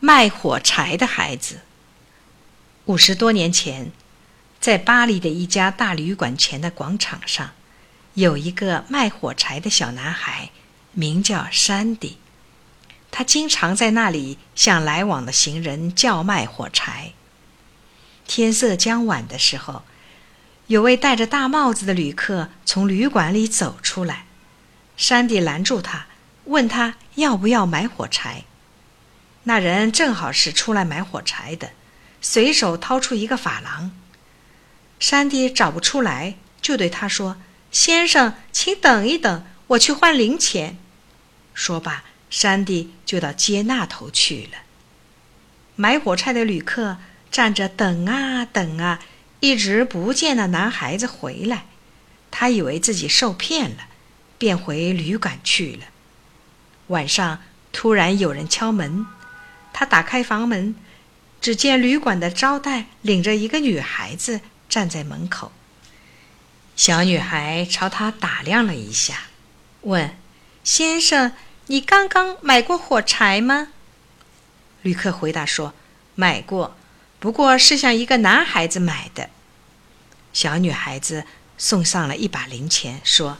卖火柴的孩子。五十多年前，在巴黎的一家大旅馆前的广场上，有一个卖火柴的小男孩，名叫山迪。他经常在那里向来往的行人叫卖火柴。天色将晚的时候，有位戴着大帽子的旅客从旅馆里走出来，山迪拦住他，问他要不要买火柴。那人正好是出来买火柴的，随手掏出一个法郎。山迪找不出来，就对他说：“先生，请等一等，我去换零钱。”说罢。山地就到街那头去了。买火柴的旅客站着等啊等啊，一直不见那男孩子回来。他以为自己受骗了，便回旅馆去了。晚上突然有人敲门，他打开房门，只见旅馆的招待领着一个女孩子站在门口。小女孩朝他打量了一下，问：“先生。”你刚刚买过火柴吗？旅客回答说：“买过，不过是向一个男孩子买的。”小女孩子送上了一把零钱，说：“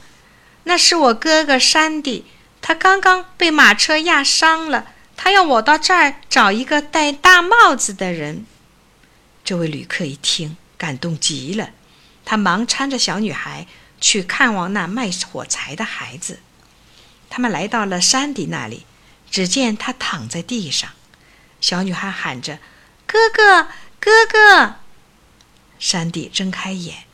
那是我哥哥山迪，他刚刚被马车压伤了，他要我到这儿找一个戴大帽子的人。”这位旅客一听，感动极了，他忙搀着小女孩去看望那卖火柴的孩子。他们来到了山迪那里，只见他躺在地上。小女孩喊着：“哥哥，哥哥！”山迪睁开眼，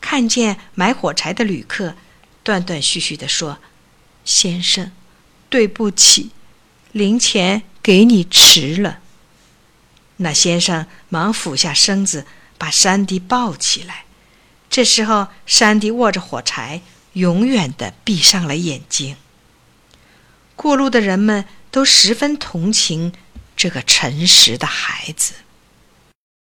看见买火柴的旅客，断断续续地说：“先生，对不起，零钱给你迟了。”那先生忙俯下身子，把山迪抱起来。这时候，山迪握着火柴，永远的闭上了眼睛。过路的人们都十分同情这个诚实的孩子。